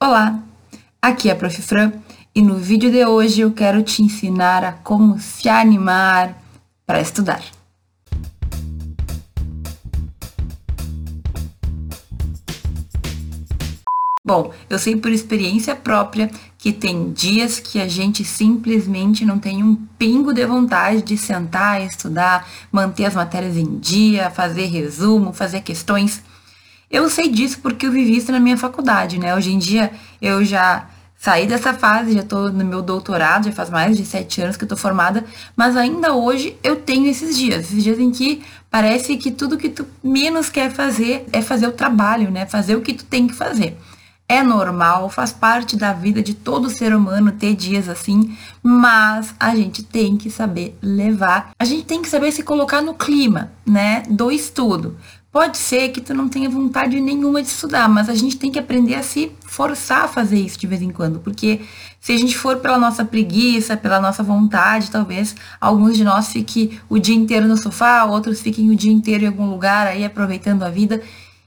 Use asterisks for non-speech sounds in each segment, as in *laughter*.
Olá, aqui é a Prof. Fran e no vídeo de hoje eu quero te ensinar a como se animar para estudar. Bom, eu sei por experiência própria que tem dias que a gente simplesmente não tem um pingo de vontade de sentar, estudar, manter as matérias em dia, fazer resumo, fazer questões. Eu sei disso porque eu vivi isso na minha faculdade, né? Hoje em dia eu já saí dessa fase, já estou no meu doutorado, já faz mais de sete anos que eu estou formada, mas ainda hoje eu tenho esses dias, esses dias em que parece que tudo que tu menos quer fazer é fazer o trabalho, né? Fazer o que tu tem que fazer. É normal, faz parte da vida de todo ser humano ter dias assim, mas a gente tem que saber levar, a gente tem que saber se colocar no clima, né, do estudo. Pode ser que tu não tenha vontade nenhuma de estudar, mas a gente tem que aprender a se forçar a fazer isso de vez em quando, porque se a gente for pela nossa preguiça, pela nossa vontade, talvez alguns de nós fiquem o dia inteiro no sofá, outros fiquem o dia inteiro em algum lugar aí aproveitando a vida.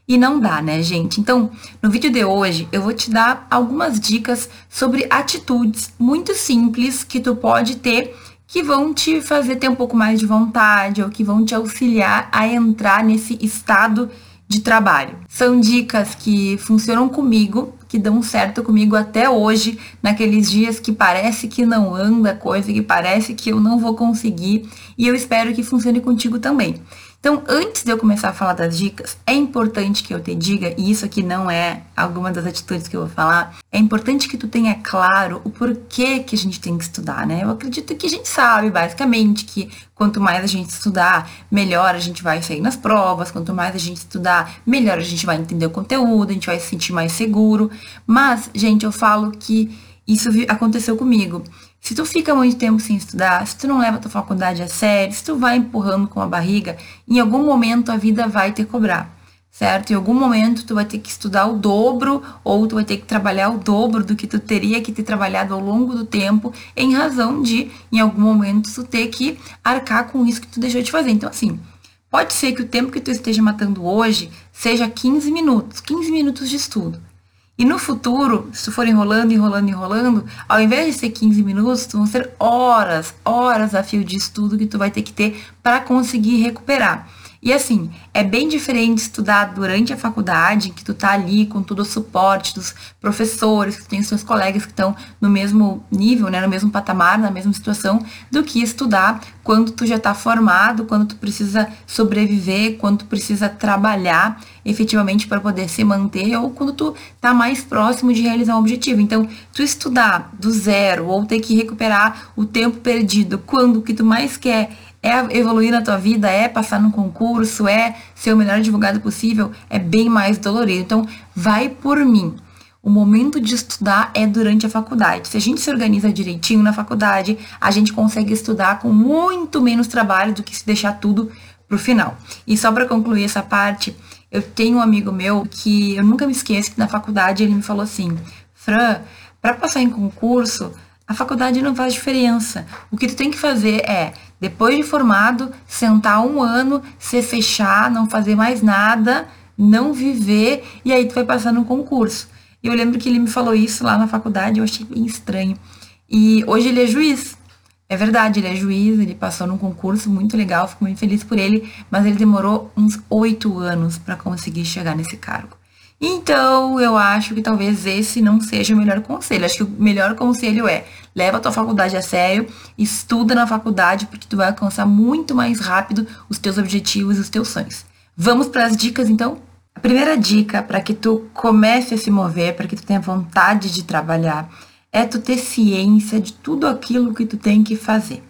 E não dá, né, gente? Então, no vídeo de hoje, eu vou te dar algumas dicas sobre atitudes muito simples que tu pode ter que vão te fazer ter um pouco mais de vontade ou que vão te auxiliar a entrar nesse estado de trabalho. São dicas que funcionam comigo, que dão certo comigo até hoje, naqueles dias que parece que não anda coisa, que parece que eu não vou conseguir, e eu espero que funcione contigo também. Então, antes de eu começar a falar das dicas, é importante que eu te diga, e isso aqui não é alguma das atitudes que eu vou falar, é importante que tu tenha claro o porquê que a gente tem que estudar, né? Eu acredito que a gente sabe, basicamente, que quanto mais a gente estudar, melhor a gente vai sair nas provas, quanto mais a gente estudar, melhor a gente vai entender o conteúdo, a gente vai se sentir mais seguro. Mas, gente, eu falo que isso aconteceu comigo. Se tu fica muito tempo sem estudar, se tu não leva tua faculdade a sério, se tu vai empurrando com a barriga, em algum momento a vida vai te cobrar, certo? Em algum momento tu vai ter que estudar o dobro ou tu vai ter que trabalhar o dobro do que tu teria que ter trabalhado ao longo do tempo, em razão de, em algum momento, tu ter que arcar com isso que tu deixou de fazer. Então, assim, pode ser que o tempo que tu esteja matando hoje seja 15 minutos, 15 minutos de estudo. E no futuro, se for enrolando, enrolando, enrolando, ao invés de ser 15 minutos, vão ser horas, horas a fio de estudo que tu vai ter que ter para conseguir recuperar. E assim, é bem diferente estudar durante a faculdade, que tu tá ali com todo o suporte dos professores, que tu tem os seus colegas que estão no mesmo nível, né, no mesmo patamar, na mesma situação, do que estudar quando tu já tá formado, quando tu precisa sobreviver, quando tu precisa trabalhar efetivamente para poder se manter, ou quando tu tá mais próximo de realizar um objetivo. Então, tu estudar do zero ou ter que recuperar o tempo perdido quando o que tu mais quer é evoluir na tua vida, é passar no concurso, é ser o melhor advogado possível, é bem mais dolorido. Então, vai por mim. O momento de estudar é durante a faculdade. Se a gente se organiza direitinho na faculdade, a gente consegue estudar com muito menos trabalho do que se deixar tudo pro final. E só para concluir essa parte, eu tenho um amigo meu que eu nunca me esqueço que na faculdade ele me falou assim: "Fran, para passar em concurso, a faculdade não faz diferença. O que tu tem que fazer é depois de formado, sentar um ano, se fechar, não fazer mais nada, não viver, e aí tu vai passar no concurso. E eu lembro que ele me falou isso lá na faculdade, eu achei bem estranho. E hoje ele é juiz. É verdade, ele é juiz, ele passou num concurso muito legal, fico muito feliz por ele, mas ele demorou uns oito anos para conseguir chegar nesse cargo. Então, eu acho que talvez esse não seja o melhor conselho. Acho que o melhor conselho é leva a tua faculdade a sério, estuda na faculdade, porque tu vai alcançar muito mais rápido os teus objetivos e os teus sonhos. Vamos para as dicas então? A primeira dica para que tu comece a se mover, para que tu tenha vontade de trabalhar, é tu ter ciência de tudo aquilo que tu tem que fazer.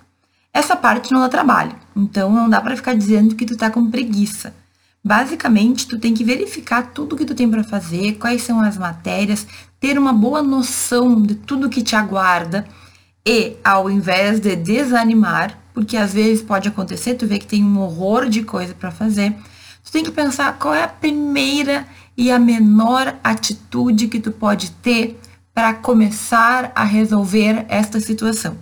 Essa parte não dá trabalho, então não dá para ficar dizendo que tu tá com preguiça. Basicamente, tu tem que verificar tudo que tu tem para fazer, quais são as matérias, ter uma boa noção de tudo que te aguarda e, ao invés de desanimar, porque às vezes pode acontecer, tu vê que tem um horror de coisa para fazer, tu tem que pensar qual é a primeira e a menor atitude que tu pode ter para começar a resolver esta situação.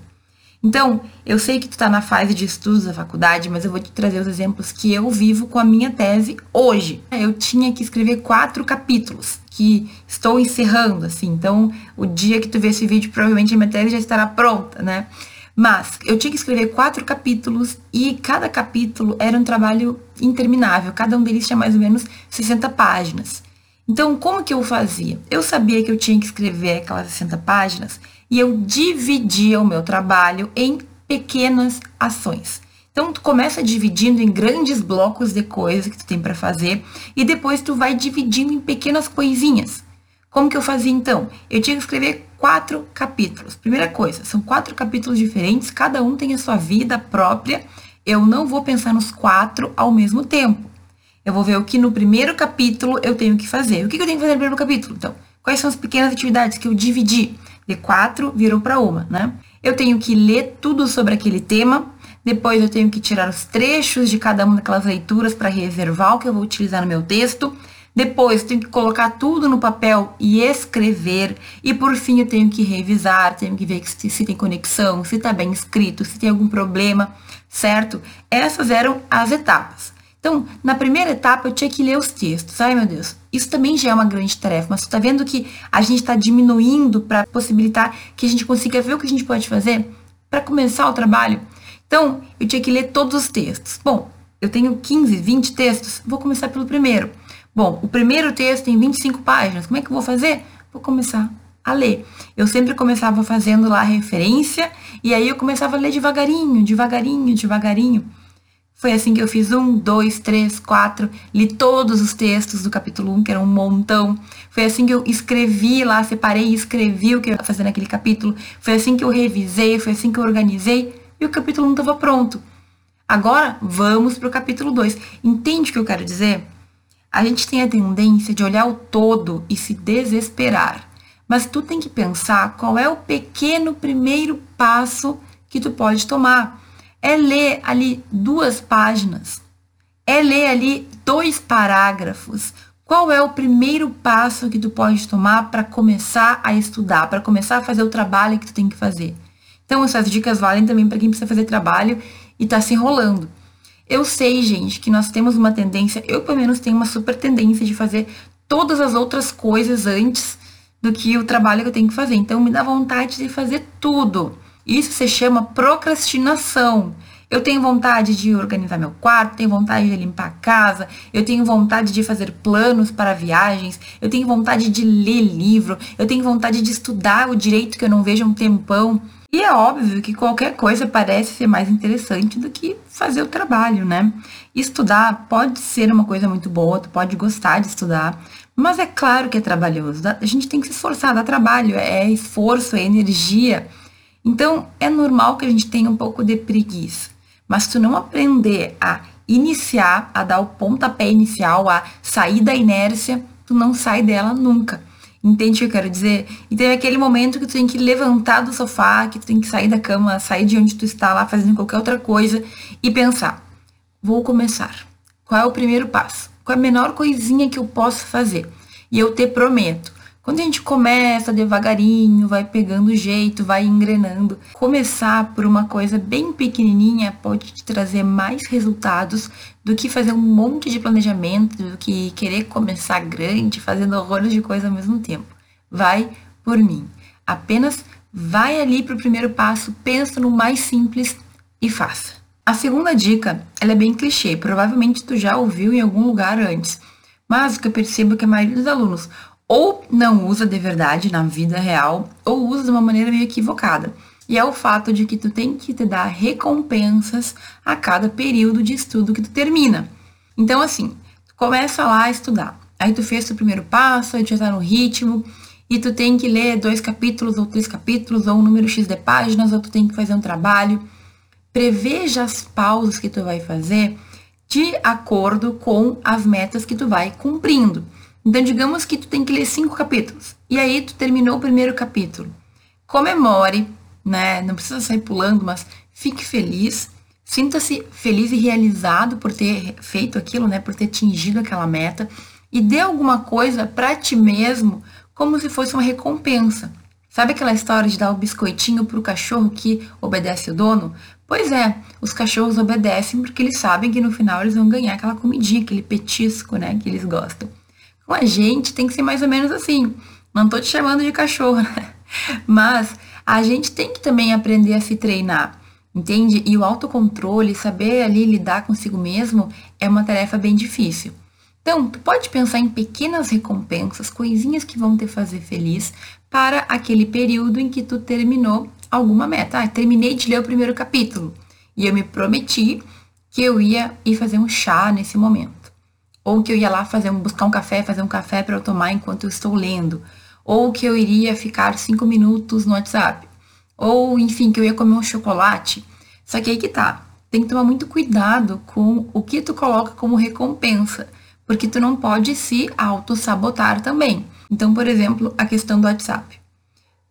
Então, eu sei que tu está na fase de estudos da faculdade, mas eu vou te trazer os exemplos que eu vivo com a minha tese hoje. Eu tinha que escrever quatro capítulos, que estou encerrando, assim. Então, o dia que tu vê esse vídeo, provavelmente a minha tese já estará pronta, né? Mas eu tinha que escrever quatro capítulos e cada capítulo era um trabalho interminável. Cada um deles tinha mais ou menos 60 páginas. Então, como que eu fazia? Eu sabia que eu tinha que escrever aquelas 60 páginas e eu dividia o meu trabalho em pequenas ações. Então, tu começa dividindo em grandes blocos de coisas que tu tem para fazer e depois tu vai dividindo em pequenas coisinhas. Como que eu fazia então? Eu tinha que escrever quatro capítulos. Primeira coisa, são quatro capítulos diferentes, cada um tem a sua vida própria. Eu não vou pensar nos quatro ao mesmo tempo. Eu vou ver o que no primeiro capítulo eu tenho que fazer. O que eu tenho que fazer no primeiro capítulo? Então, quais são as pequenas atividades que eu dividi? De quatro virou para uma, né? Eu tenho que ler tudo sobre aquele tema. Depois eu tenho que tirar os trechos de cada uma daquelas leituras para reservar o que eu vou utilizar no meu texto. Depois, tenho que colocar tudo no papel e escrever. E por fim, eu tenho que revisar, tenho que ver se, se tem conexão, se está bem escrito, se tem algum problema, certo? Essas eram as etapas. Então, na primeira etapa, eu tinha que ler os textos. Ai, meu Deus, isso também já é uma grande tarefa, mas tu tá vendo que a gente está diminuindo para possibilitar que a gente consiga ver o que a gente pode fazer para começar o trabalho? Então, eu tinha que ler todos os textos. Bom, eu tenho 15, 20 textos, vou começar pelo primeiro. Bom, o primeiro texto tem 25 páginas. Como é que eu vou fazer? Vou começar a ler. Eu sempre começava fazendo lá referência e aí eu começava a ler devagarinho, devagarinho, devagarinho. Foi assim que eu fiz um, dois, três, quatro, li todos os textos do capítulo 1, que era um montão. Foi assim que eu escrevi lá, separei e escrevi o que eu ia fazer naquele capítulo. Foi assim que eu revisei, foi assim que eu organizei e o capítulo 1 estava pronto. Agora, vamos para o capítulo 2. Entende o que eu quero dizer? A gente tem a tendência de olhar o todo e se desesperar. Mas tu tem que pensar qual é o pequeno primeiro passo que tu pode tomar. É ler ali duas páginas. É ler ali dois parágrafos. Qual é o primeiro passo que tu pode tomar para começar a estudar, para começar a fazer o trabalho que tu tem que fazer? Então, essas dicas valem também para quem precisa fazer trabalho e está se enrolando. Eu sei, gente, que nós temos uma tendência, eu pelo menos tenho uma super tendência de fazer todas as outras coisas antes do que o trabalho que eu tenho que fazer. Então me dá vontade de fazer tudo. Isso se chama procrastinação. Eu tenho vontade de organizar meu quarto, tenho vontade de limpar a casa, eu tenho vontade de fazer planos para viagens, eu tenho vontade de ler livro, eu tenho vontade de estudar o direito que eu não vejo há um tempão. E é óbvio que qualquer coisa parece ser mais interessante do que fazer o trabalho, né? Estudar pode ser uma coisa muito boa, tu pode gostar de estudar, mas é claro que é trabalhoso. A gente tem que se esforçar, dá trabalho, é esforço, é energia. Então, é normal que a gente tenha um pouco de preguiça. Mas se tu não aprender a iniciar, a dar o pontapé inicial, a sair da inércia, tu não sai dela nunca. Entende o que eu quero dizer? Então é aquele momento que tu tem que levantar do sofá, que tu tem que sair da cama, sair de onde tu está lá fazendo qualquer outra coisa e pensar: vou começar. Qual é o primeiro passo? Qual é a menor coisinha que eu posso fazer? E eu te prometo, quando a gente começa devagarinho, vai pegando jeito, vai engrenando, começar por uma coisa bem pequenininha pode te trazer mais resultados do que fazer um monte de planejamento, do que querer começar grande, fazendo horrores de coisa ao mesmo tempo. Vai por mim. Apenas vai ali para o primeiro passo, pensa no mais simples e faça. A segunda dica, ela é bem clichê, provavelmente tu já ouviu em algum lugar antes. Mas o que eu percebo é que a maioria dos alunos ou não usa de verdade na vida real, ou usa de uma maneira meio equivocada. E é o fato de que tu tem que te dar recompensas a cada período de estudo que tu termina. Então, assim, tu começa lá a estudar. Aí tu fez o primeiro passo, aí tu já tá no ritmo, e tu tem que ler dois capítulos, ou três capítulos, ou um número X de páginas, ou tu tem que fazer um trabalho. Preveja as pausas que tu vai fazer de acordo com as metas que tu vai cumprindo. Então, digamos que tu tem que ler cinco capítulos. E aí tu terminou o primeiro capítulo. Comemore, né? Não precisa sair pulando, mas fique feliz. Sinta-se feliz e realizado por ter feito aquilo, né? Por ter atingido aquela meta. E dê alguma coisa para ti mesmo, como se fosse uma recompensa. Sabe aquela história de dar o biscoitinho pro cachorro que obedece o dono? Pois é, os cachorros obedecem porque eles sabem que no final eles vão ganhar aquela comidinha, aquele petisco, né, que eles gostam. Com a gente tem que ser mais ou menos assim. Não tô te chamando de cachorro, *laughs* né? Mas a gente tem que também aprender a se treinar, entende? E o autocontrole, saber ali lidar consigo mesmo, é uma tarefa bem difícil. Então, tu pode pensar em pequenas recompensas, coisinhas que vão te fazer feliz para aquele período em que tu terminou alguma meta. Ah, terminei de ler o primeiro capítulo e eu me prometi que eu ia ir fazer um chá nesse momento. Ou que eu ia lá fazer buscar um café, fazer um café para eu tomar enquanto eu estou lendo. Ou que eu iria ficar cinco minutos no WhatsApp. Ou, enfim, que eu ia comer um chocolate. Só que aí que tá. Tem que tomar muito cuidado com o que tu coloca como recompensa porque tu não pode se auto-sabotar também. Então, por exemplo, a questão do WhatsApp.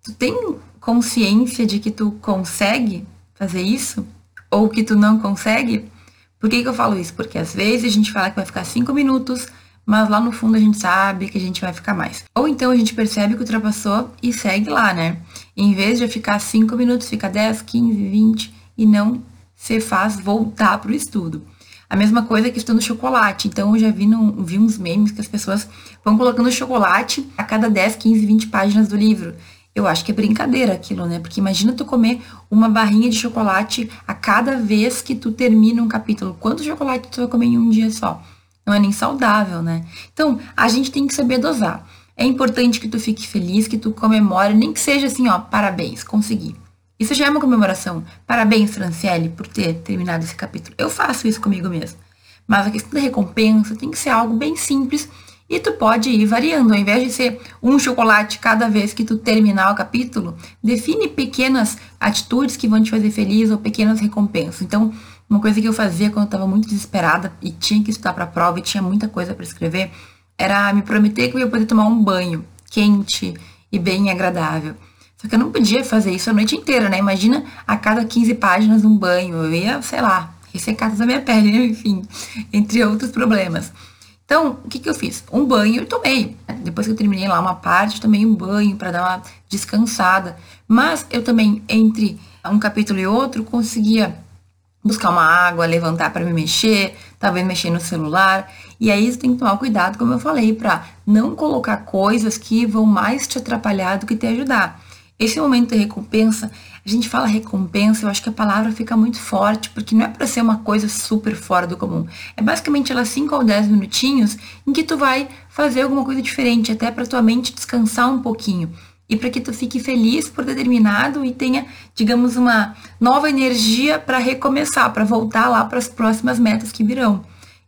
Tu tem consciência de que tu consegue fazer isso? Ou que tu não consegue? Por que, que eu falo isso? Porque às vezes a gente fala que vai ficar cinco minutos, mas lá no fundo a gente sabe que a gente vai ficar mais. Ou então a gente percebe que ultrapassou e segue lá, né? Em vez de ficar cinco minutos, fica 10, 15, 20 e não se faz voltar para o estudo. A mesma coisa que estando chocolate. Então eu já vi, no, vi uns memes que as pessoas vão colocando chocolate a cada 10, 15, 20 páginas do livro. Eu acho que é brincadeira aquilo, né? Porque imagina tu comer uma barrinha de chocolate a cada vez que tu termina um capítulo. Quanto chocolate tu vai comer em um dia só? Não é nem saudável, né? Então, a gente tem que saber dosar. É importante que tu fique feliz, que tu comemore, nem que seja assim, ó, parabéns, consegui. Isso já é uma comemoração. Parabéns, Franciele, por ter terminado esse capítulo. Eu faço isso comigo mesmo. Mas a questão da recompensa tem que ser algo bem simples e tu pode ir variando. Ao invés de ser um chocolate cada vez que tu terminar o capítulo, define pequenas atitudes que vão te fazer feliz ou pequenas recompensas. Então, uma coisa que eu fazia quando eu estava muito desesperada e tinha que estudar para a prova e tinha muita coisa para escrever, era me prometer que eu ia poder tomar um banho quente e bem agradável. Só que eu não podia fazer isso a noite inteira, né? Imagina a cada 15 páginas um banho. Eu ia, sei lá, ressecar toda a minha pele, *laughs* enfim, entre outros problemas. Então, o que, que eu fiz? Um banho eu tomei. Depois que eu terminei lá uma parte, tomei um banho para dar uma descansada. Mas eu também, entre um capítulo e outro, conseguia buscar uma água, levantar para me mexer, talvez mexer no celular. E aí você tem que tomar cuidado, como eu falei, para não colocar coisas que vão mais te atrapalhar do que te ajudar. Esse momento de recompensa, a gente fala recompensa, eu acho que a palavra fica muito forte, porque não é para ser uma coisa super fora do comum. É basicamente ela 5 ou 10 minutinhos em que tu vai fazer alguma coisa diferente, até para tua mente descansar um pouquinho. E para que tu fique feliz por ter terminado e tenha, digamos, uma nova energia para recomeçar, para voltar lá para as próximas metas que virão.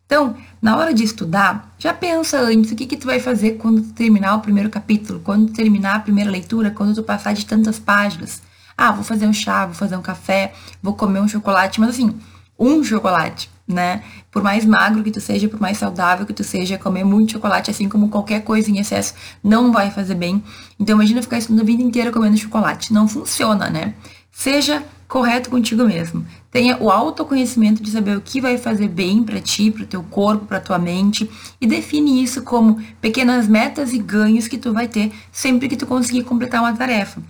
Então, na hora de estudar, já pensa antes o que, que tu vai fazer quando tu terminar o primeiro capítulo, quando tu terminar a primeira leitura, quando tu passar de tantas páginas. Ah, vou fazer um chá, vou fazer um café, vou comer um chocolate, mas assim, um chocolate, né? Por mais magro que tu seja, por mais saudável que tu seja, comer muito chocolate, assim como qualquer coisa em excesso, não vai fazer bem. Então imagina ficar estudando a vida inteira comendo chocolate. Não funciona, né? Seja correto contigo mesmo. Tenha o autoconhecimento de saber o que vai fazer bem para ti, para o teu corpo, para tua mente e define isso como pequenas metas e ganhos que tu vai ter sempre que tu conseguir completar uma tarefa.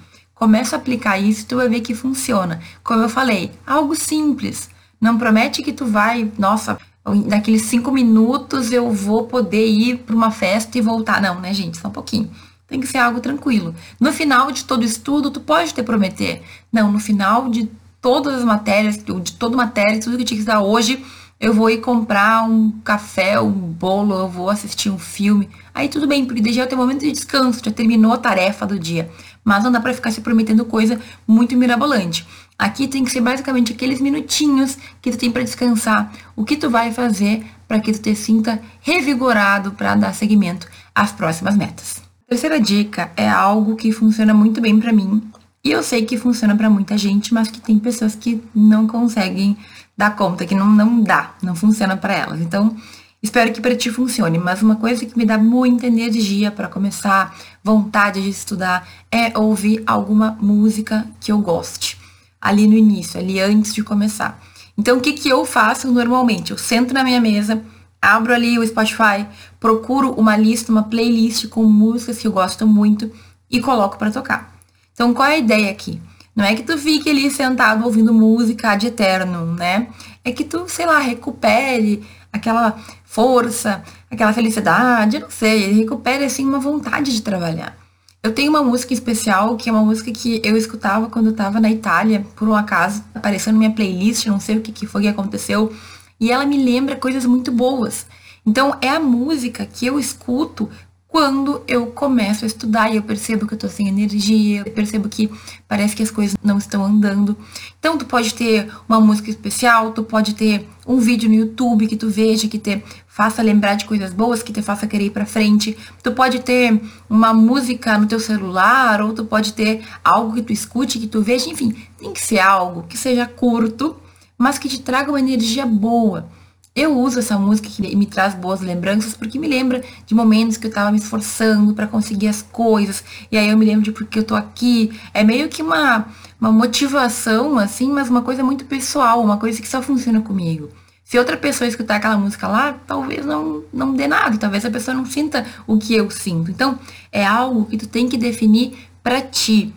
Começa a aplicar isso e tu vai ver que funciona. Como eu falei, algo simples. Não promete que tu vai, nossa, naqueles cinco minutos eu vou poder ir para uma festa e voltar. Não, né, gente? Só um pouquinho. Tem que ser algo tranquilo. No final de todo estudo, tu pode te prometer. Não, no final de todas as matérias, de toda matéria, tudo que eu que estudar hoje, eu vou ir comprar um café, um bolo, eu vou assistir um filme. Aí tudo bem, porque daí já é o teu momento de descanso, já terminou a tarefa do dia. Mas não dá para ficar se prometendo coisa muito mirabolante. Aqui tem que ser basicamente aqueles minutinhos que tu tem para descansar, o que tu vai fazer para que tu te sinta revigorado para dar seguimento às próximas metas. Terceira dica é algo que funciona muito bem para mim. E eu sei que funciona para muita gente, mas que tem pessoas que não conseguem dar conta, que não, não dá, não funciona para elas. Então, espero que para ti funcione. Mas uma coisa que me dá muita energia para começar, vontade de estudar, é ouvir alguma música que eu goste. Ali no início, ali antes de começar. Então, o que, que eu faço normalmente? Eu sento na minha mesa, abro ali o Spotify, procuro uma lista, uma playlist com músicas que eu gosto muito e coloco para tocar. Então, qual é a ideia aqui? Não é que tu fique ali sentado ouvindo música de eterno, né? É que tu, sei lá, recupere aquela força, aquela felicidade, não sei, recupere assim uma vontade de trabalhar. Eu tenho uma música especial, que é uma música que eu escutava quando eu estava na Itália, por um acaso, apareceu na minha playlist, não sei o que, que foi que aconteceu, e ela me lembra coisas muito boas. Então, é a música que eu escuto quando eu começo a estudar e eu percebo que eu tô sem energia, eu percebo que parece que as coisas não estão andando. Então tu pode ter uma música especial, tu pode ter um vídeo no YouTube que tu veja, que te faça lembrar de coisas boas, que te faça querer ir para frente. Tu pode ter uma música no teu celular, ou tu pode ter algo que tu escute, que tu veja, enfim, tem que ser algo que seja curto, mas que te traga uma energia boa. Eu uso essa música que me traz boas lembranças porque me lembra de momentos que eu tava me esforçando para conseguir as coisas. E aí eu me lembro de porque eu tô aqui. É meio que uma, uma motivação, assim, mas uma coisa muito pessoal, uma coisa que só funciona comigo. Se outra pessoa escutar aquela música lá, talvez não, não dê nada, talvez a pessoa não sinta o que eu sinto. Então, é algo que tu tem que definir para ti.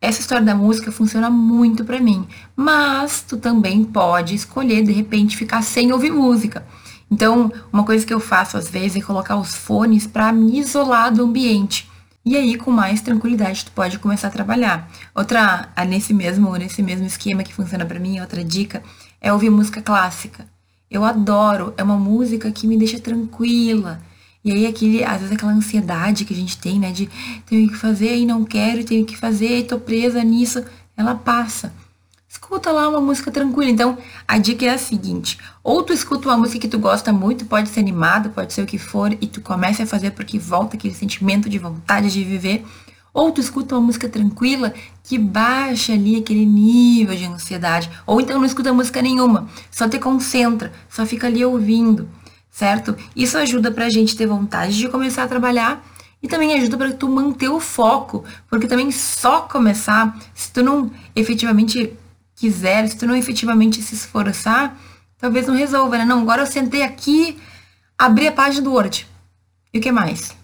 Essa história da música funciona muito para mim, mas tu também pode escolher de repente ficar sem ouvir música. Então, uma coisa que eu faço às vezes é colocar os fones para me isolar do ambiente. E aí, com mais tranquilidade, tu pode começar a trabalhar. Outra, ah, nesse mesmo, nesse mesmo esquema que funciona para mim, outra dica é ouvir música clássica. Eu adoro, é uma música que me deixa tranquila, e aí, aquele, às vezes, aquela ansiedade que a gente tem, né? De tenho que fazer e não quero, tenho que fazer e tô presa nisso, ela passa. Escuta lá uma música tranquila. Então, a dica é a seguinte: ou tu escuta uma música que tu gosta muito, pode ser animado, pode ser o que for, e tu começa a fazer porque volta aquele sentimento de vontade de viver. Ou tu escuta uma música tranquila que baixa ali aquele nível de ansiedade. Ou então não escuta música nenhuma, só te concentra, só fica ali ouvindo certo? Isso ajuda pra gente ter vontade de começar a trabalhar e também ajuda para tu manter o foco, porque também só começar, se tu não efetivamente quiser, se tu não efetivamente se esforçar, talvez não resolva, né? Não, agora eu sentei aqui, abri a página do Word. E o que mais?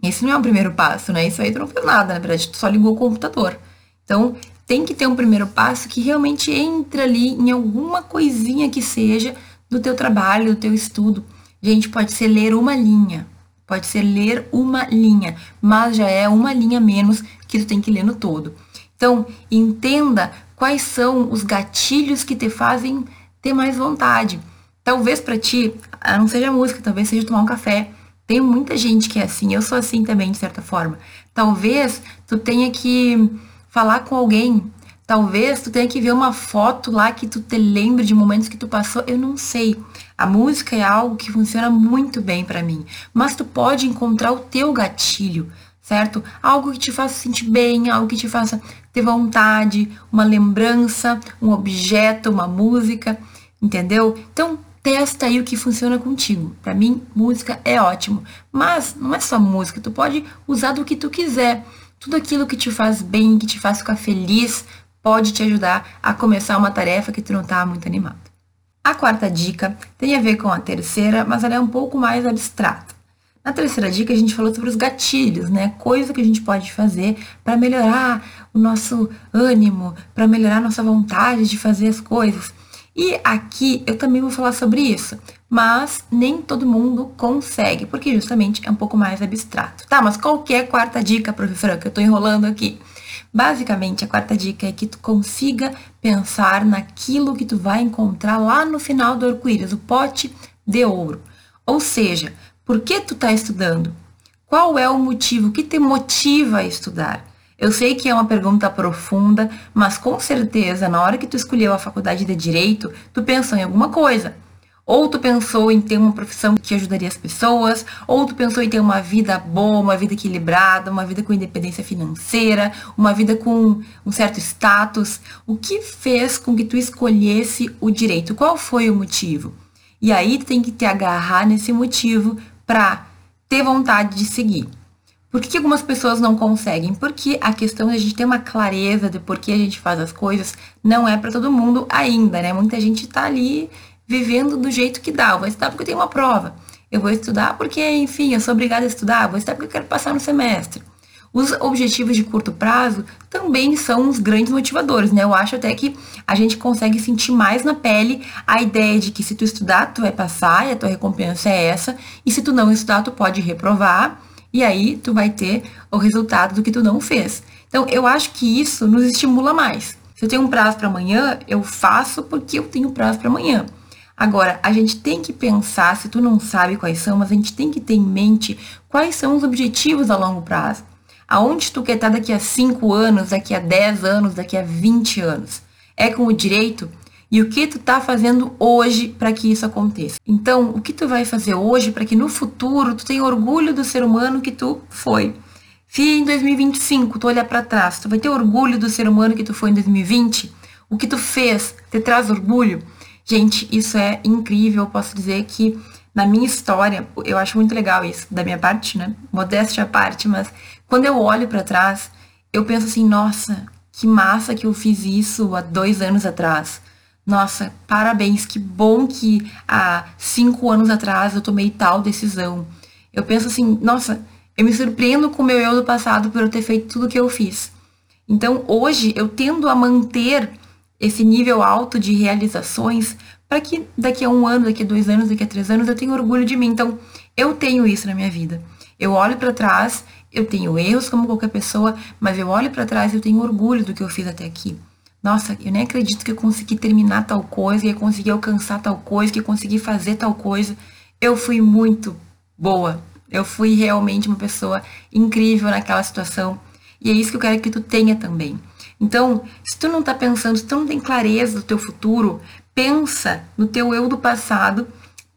Esse não é o primeiro passo, né? Isso aí tu não fez nada, na verdade, tu só ligou o computador. Então, tem que ter um primeiro passo que realmente entra ali em alguma coisinha que seja do teu trabalho, do teu estudo. Gente, pode ser ler uma linha, pode ser ler uma linha, mas já é uma linha menos que tu tem que ler no todo. Então, entenda quais são os gatilhos que te fazem ter mais vontade. Talvez para ti, não seja música, talvez seja tomar um café. Tem muita gente que é assim, eu sou assim também, de certa forma. Talvez tu tenha que falar com alguém Talvez tu tenha que ver uma foto lá que tu te lembre de momentos que tu passou, eu não sei. A música é algo que funciona muito bem para mim, mas tu pode encontrar o teu gatilho, certo? Algo que te faça sentir bem, algo que te faça ter vontade, uma lembrança, um objeto, uma música, entendeu? Então, testa aí o que funciona contigo. Para mim, música é ótimo, mas não é só música, tu pode usar do que tu quiser. Tudo aquilo que te faz bem, que te faz ficar feliz, pode te ajudar a começar uma tarefa que tu não está muito animado. A quarta dica tem a ver com a terceira, mas ela é um pouco mais abstrata. Na terceira dica, a gente falou sobre os gatilhos, né? Coisa que a gente pode fazer para melhorar o nosso ânimo, para melhorar a nossa vontade de fazer as coisas. E aqui eu também vou falar sobre isso, mas nem todo mundo consegue, porque justamente é um pouco mais abstrato. Tá, mas qual que é a quarta dica, professora, que eu tô enrolando aqui? Basicamente, a quarta dica é que tu consiga pensar naquilo que tu vai encontrar lá no final do arco-íris, o pote de ouro. Ou seja, por que tu está estudando? Qual é o motivo que te motiva a estudar? Eu sei que é uma pergunta profunda, mas com certeza, na hora que tu escolheu a faculdade de direito, tu pensou em alguma coisa. Ou tu pensou em ter uma profissão que ajudaria as pessoas, ou tu pensou em ter uma vida boa, uma vida equilibrada, uma vida com independência financeira, uma vida com um certo status. O que fez com que tu escolhesse o direito? Qual foi o motivo? E aí tu tem que te agarrar nesse motivo para ter vontade de seguir. Por que, algumas pessoas não conseguem? Porque a questão de a gente ter uma clareza de por que a gente faz as coisas não é para todo mundo ainda, né? Muita gente tá ali vivendo do jeito que dá. Eu vou estudar porque eu tenho uma prova. Eu vou estudar porque, enfim, eu sou obrigada a estudar. Eu vou estudar porque eu quero passar no semestre. Os objetivos de curto prazo também são os grandes motivadores, né? Eu acho até que a gente consegue sentir mais na pele a ideia de que se tu estudar, tu vai passar e a tua recompensa é essa, e se tu não estudar, tu pode reprovar, e aí tu vai ter o resultado do que tu não fez. Então, eu acho que isso nos estimula mais. Se eu tenho um prazo para amanhã, eu faço porque eu tenho prazo para amanhã. Agora, a gente tem que pensar, se tu não sabe quais são, mas a gente tem que ter em mente quais são os objetivos a longo prazo. Aonde tu quer estar daqui a 5 anos, daqui a 10 anos, daqui a 20 anos? É com o direito? E o que tu tá fazendo hoje para que isso aconteça? Então, o que tu vai fazer hoje para que no futuro tu tenha orgulho do ser humano que tu foi? Se em 2025 tu olhar para trás, tu vai ter orgulho do ser humano que tu foi em 2020? O que tu fez te traz orgulho? Gente, isso é incrível. Posso dizer que na minha história, eu acho muito legal isso, da minha parte, né? Modéstia à parte, mas quando eu olho para trás, eu penso assim, nossa, que massa que eu fiz isso há dois anos atrás. Nossa, parabéns, que bom que há cinco anos atrás eu tomei tal decisão. Eu penso assim, nossa, eu me surpreendo com o meu eu do passado por eu ter feito tudo o que eu fiz. Então, hoje, eu tendo a manter esse nível alto de realizações para que daqui a um ano, daqui a dois anos, daqui a três anos, eu tenha orgulho de mim. Então, eu tenho isso na minha vida. Eu olho para trás eu tenho erros como qualquer pessoa, mas eu olho para trás e eu tenho orgulho do que eu fiz até aqui. Nossa, eu nem acredito que eu consegui terminar tal coisa, que eu consegui alcançar tal coisa, que eu consegui fazer tal coisa. Eu fui muito boa. Eu fui realmente uma pessoa incrível naquela situação. E é isso que eu quero que tu tenha também. Então, se tu não tá pensando, se tu não tem clareza do teu futuro, pensa no teu eu do passado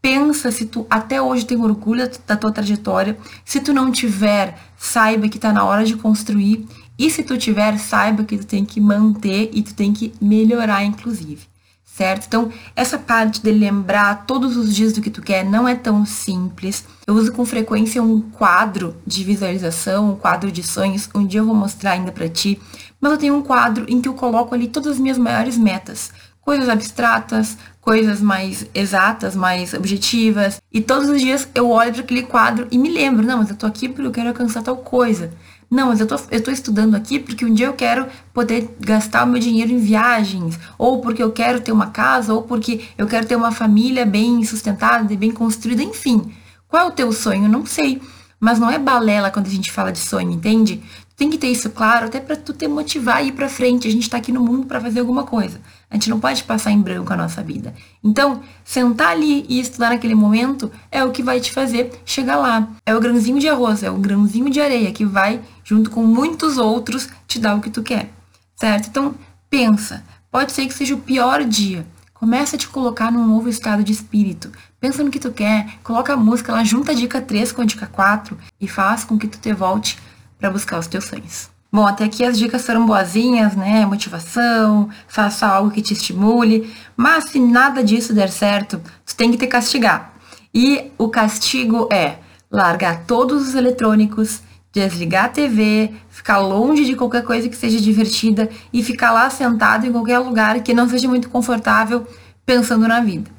Pensa se tu até hoje tem orgulho da tua trajetória. Se tu não tiver, saiba que está na hora de construir. E se tu tiver, saiba que tu tem que manter e tu tem que melhorar, inclusive. Certo? Então, essa parte de lembrar todos os dias do que tu quer não é tão simples. Eu uso com frequência um quadro de visualização, um quadro de sonhos. Um dia eu vou mostrar ainda para ti. Mas eu tenho um quadro em que eu coloco ali todas as minhas maiores metas coisas abstratas, coisas mais exatas, mais objetivas. E todos os dias eu olho para aquele quadro e me lembro, não, mas eu tô aqui porque eu quero alcançar tal coisa. Não, mas eu tô, eu tô estudando aqui porque um dia eu quero poder gastar o meu dinheiro em viagens, ou porque eu quero ter uma casa, ou porque eu quero ter uma família bem sustentada e bem construída, enfim. Qual é o teu sonho? Não sei. Mas não é balela quando a gente fala de sonho, entende? Tem que ter isso claro, até para tu te motivar a ir para frente. A gente está aqui no mundo para fazer alguma coisa. A gente não pode passar em branco a nossa vida. Então, sentar ali e estudar naquele momento é o que vai te fazer chegar lá. É o grãozinho de arroz, é o grãozinho de areia que vai, junto com muitos outros, te dar o que tu quer. Certo? Então, pensa. Pode ser que seja o pior dia. Começa a te colocar num novo estado de espírito. Pensa no que tu quer, coloca a música lá, junta a dica 3 com a dica 4 e faz com que tu te volte para buscar os teus sonhos. Bom, até aqui as dicas foram boazinhas, né? Motivação, faça algo que te estimule, mas se nada disso der certo, tu tem que te castigar. E o castigo é largar todos os eletrônicos, desligar a TV, ficar longe de qualquer coisa que seja divertida e ficar lá sentado em qualquer lugar que não seja muito confortável pensando na vida.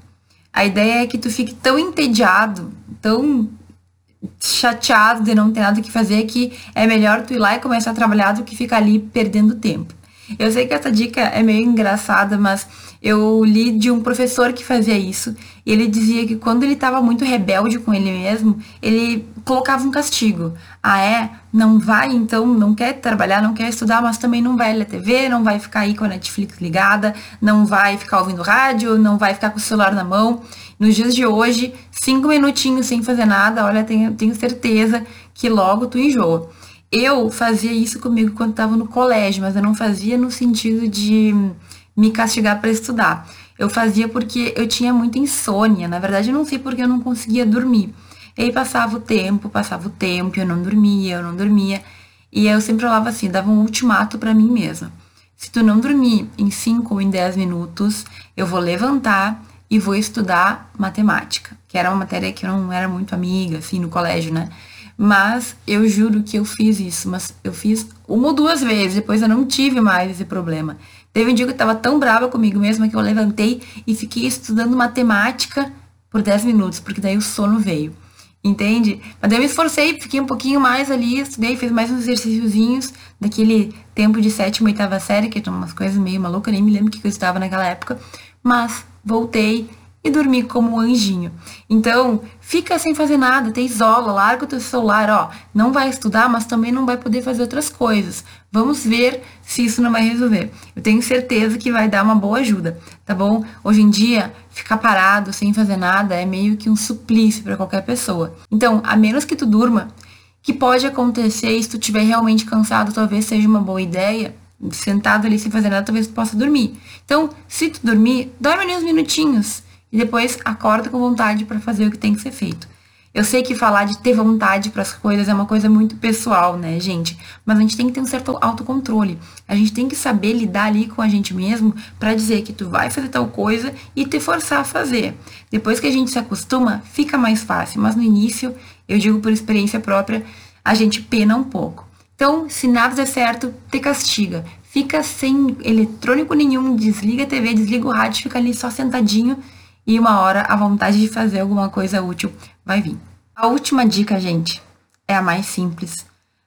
A ideia é que tu fique tão entediado, tão chateado de não ter nada que fazer que é melhor tu ir lá e começar a trabalhar do que ficar ali perdendo tempo. Eu sei que essa dica é meio engraçada, mas eu li de um professor que fazia isso. E ele dizia que quando ele estava muito rebelde com ele mesmo, ele colocava um castigo. Ah, é? Não vai, então, não quer trabalhar, não quer estudar, mas também não vai ler TV, não vai ficar aí com a Netflix ligada, não vai ficar ouvindo rádio, não vai ficar com o celular na mão. Nos dias de hoje, cinco minutinhos sem fazer nada, olha, tenho, tenho certeza que logo tu enjoa. Eu fazia isso comigo quando estava no colégio, mas eu não fazia no sentido de me castigar para estudar. Eu fazia porque eu tinha muita insônia. Na verdade, eu não sei porque eu não conseguia dormir. E aí passava o tempo, passava o tempo, eu não dormia, eu não dormia. E eu sempre falava assim, dava um ultimato para mim mesma. Se tu não dormir em 5 ou em 10 minutos, eu vou levantar e vou estudar matemática, que era uma matéria que eu não era muito amiga, assim, no colégio, né? Mas eu juro que eu fiz isso, mas eu fiz uma ou duas vezes, depois eu não tive mais esse problema. Teve um dia que eu tava tão brava comigo mesma que eu levantei e fiquei estudando matemática por 10 minutos, porque daí o sono veio. entende? Mas daí eu me esforcei, fiquei um pouquinho mais ali, estudei, fiz mais uns exercíciozinhos daquele tempo de sétima, oitava série, que tinha umas coisas meio malucas, nem me lembro o que eu estava naquela época, mas voltei e dormir como um anjinho. Então, fica sem fazer nada, te isola, larga o teu celular, ó, não vai estudar, mas também não vai poder fazer outras coisas. Vamos ver se isso não vai resolver. Eu tenho certeza que vai dar uma boa ajuda, tá bom? Hoje em dia, ficar parado sem fazer nada é meio que um suplício para qualquer pessoa. Então, a menos que tu durma, que pode acontecer se tu estiver realmente cansado, talvez seja uma boa ideia sentado ali sem fazer nada, talvez tu possa dormir. Então, se tu dormir, dorme ali uns minutinhos e depois acorda com vontade para fazer o que tem que ser feito. Eu sei que falar de ter vontade para as coisas é uma coisa muito pessoal, né, gente? Mas a gente tem que ter um certo autocontrole. A gente tem que saber lidar ali com a gente mesmo para dizer que tu vai fazer tal coisa e te forçar a fazer. Depois que a gente se acostuma, fica mais fácil, mas no início, eu digo por experiência própria, a gente pena um pouco. Então, se nada der certo, te castiga. Fica sem eletrônico nenhum, desliga a TV, desliga o rádio, fica ali só sentadinho e uma hora a vontade de fazer alguma coisa útil vai vir. A última dica, gente, é a mais simples,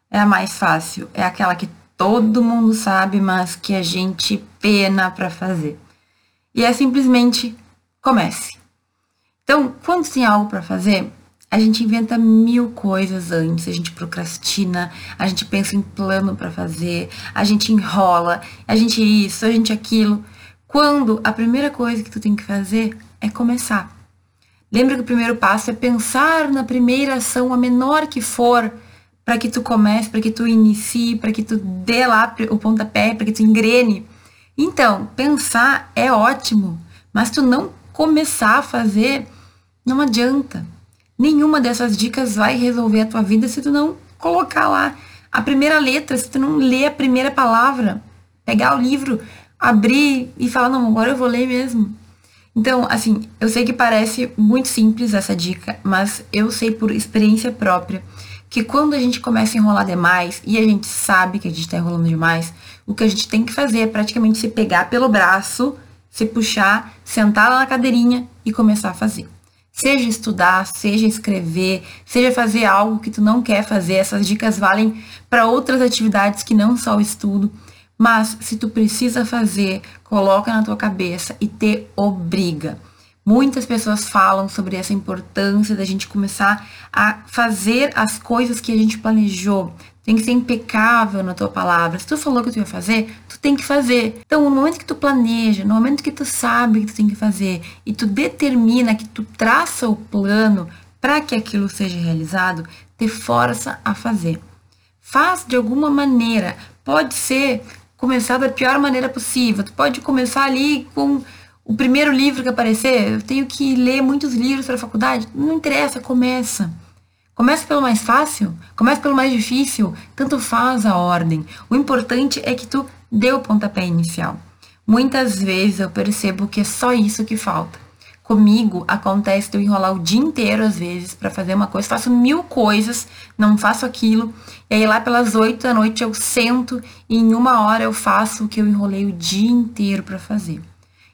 é a mais fácil, é aquela que todo mundo sabe, mas que a gente pena para fazer. E é simplesmente comece. Então, quando tem algo para fazer, a gente inventa mil coisas antes, a gente procrastina, a gente pensa em plano para fazer, a gente enrola, a gente isso, a gente aquilo. Quando a primeira coisa que tu tem que fazer é começar. Lembra que o primeiro passo é pensar na primeira ação, a menor que for, para que tu comece, para que tu inicie, para que tu dê lá o pontapé, para que tu engrene. Então, pensar é ótimo, mas tu não começar a fazer, não adianta. Nenhuma dessas dicas vai resolver a tua vida se tu não colocar lá a primeira letra, se tu não ler a primeira palavra, pegar o livro, abrir e falar, não, agora eu vou ler mesmo. Então, assim, eu sei que parece muito simples essa dica, mas eu sei por experiência própria que quando a gente começa a enrolar demais e a gente sabe que a gente está enrolando demais, o que a gente tem que fazer é praticamente se pegar pelo braço, se puxar, sentar lá na cadeirinha e começar a fazer. Seja estudar, seja escrever, seja fazer algo que tu não quer fazer. Essas dicas valem para outras atividades que não só o estudo. Mas se tu precisa fazer, coloca na tua cabeça e te obriga. Muitas pessoas falam sobre essa importância da gente começar a fazer as coisas que a gente planejou. Tem que ser impecável na tua palavra. Se tu falou que tu ia fazer, tu tem que fazer. Então, no momento que tu planeja, no momento que tu sabe que tu tem que fazer e tu determina, que tu traça o plano para que aquilo seja realizado, te força a fazer. Faz de alguma maneira. Pode ser começar da pior maneira possível. Tu pode começar ali com o primeiro livro que aparecer. Eu tenho que ler muitos livros para a faculdade. Não interessa, começa. Começa pelo mais fácil, começa pelo mais difícil, tanto faz a ordem. O importante é que tu dê o pontapé inicial. Muitas vezes eu percebo que é só isso que falta. Comigo acontece de eu enrolar o dia inteiro, às vezes, para fazer uma coisa. Faço mil coisas, não faço aquilo. E aí lá pelas oito da noite eu sento e em uma hora eu faço o que eu enrolei o dia inteiro para fazer.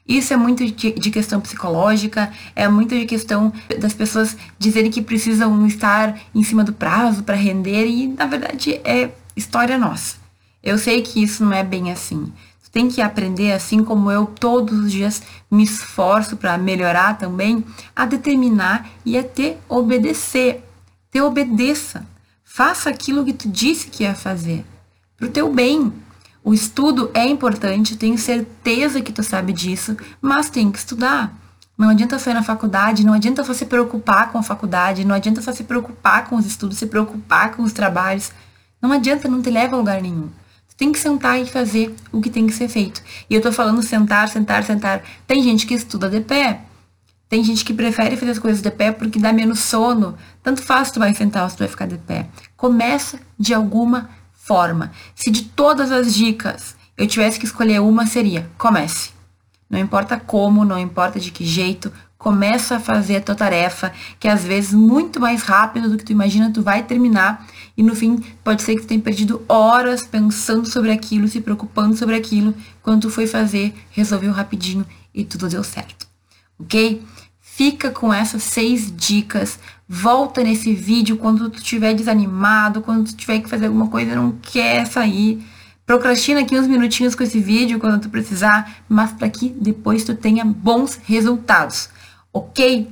Isso é muito de questão psicológica, é muito de questão das pessoas dizerem que precisam estar em cima do prazo para render e na verdade é história nossa. Eu sei que isso não é bem assim tem que aprender, assim como eu todos os dias me esforço para melhorar também, a determinar e a te obedecer. Te obedeça. Faça aquilo que tu disse que ia fazer. Pro teu bem. O estudo é importante, tenho certeza que tu sabe disso, mas tem que estudar. Não adianta só ir na faculdade, não adianta só se preocupar com a faculdade, não adianta só se preocupar com os estudos, se preocupar com os trabalhos. Não adianta, não te leva a lugar nenhum tem que sentar e fazer o que tem que ser feito. E eu tô falando sentar, sentar, sentar. Tem gente que estuda de pé. Tem gente que prefere fazer as coisas de pé porque dá menos sono. Tanto faz se tu vai sentar ou se tu vai ficar de pé. Começa de alguma forma. Se de todas as dicas eu tivesse que escolher uma, seria comece. Não importa como, não importa de que jeito, começa a fazer a tua tarefa, que às vezes muito mais rápido do que tu imagina, tu vai terminar e no fim pode ser que tu tenha perdido horas pensando sobre aquilo, se preocupando sobre aquilo, quando tu foi fazer, resolveu rapidinho e tudo deu certo. OK? Fica com essas seis dicas. Volta nesse vídeo quando tu estiver desanimado, quando tu tiver que fazer alguma coisa e não quer sair. Procrastina aqui uns minutinhos com esse vídeo quando tu precisar, mas para que depois tu tenha bons resultados, ok?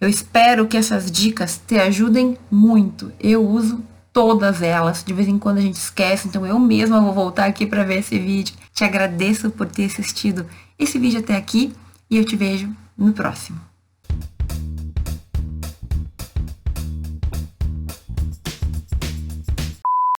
Eu espero que essas dicas te ajudem muito. Eu uso todas elas. De vez em quando a gente esquece, então eu mesma vou voltar aqui para ver esse vídeo. Te agradeço por ter assistido esse vídeo até aqui e eu te vejo no próximo.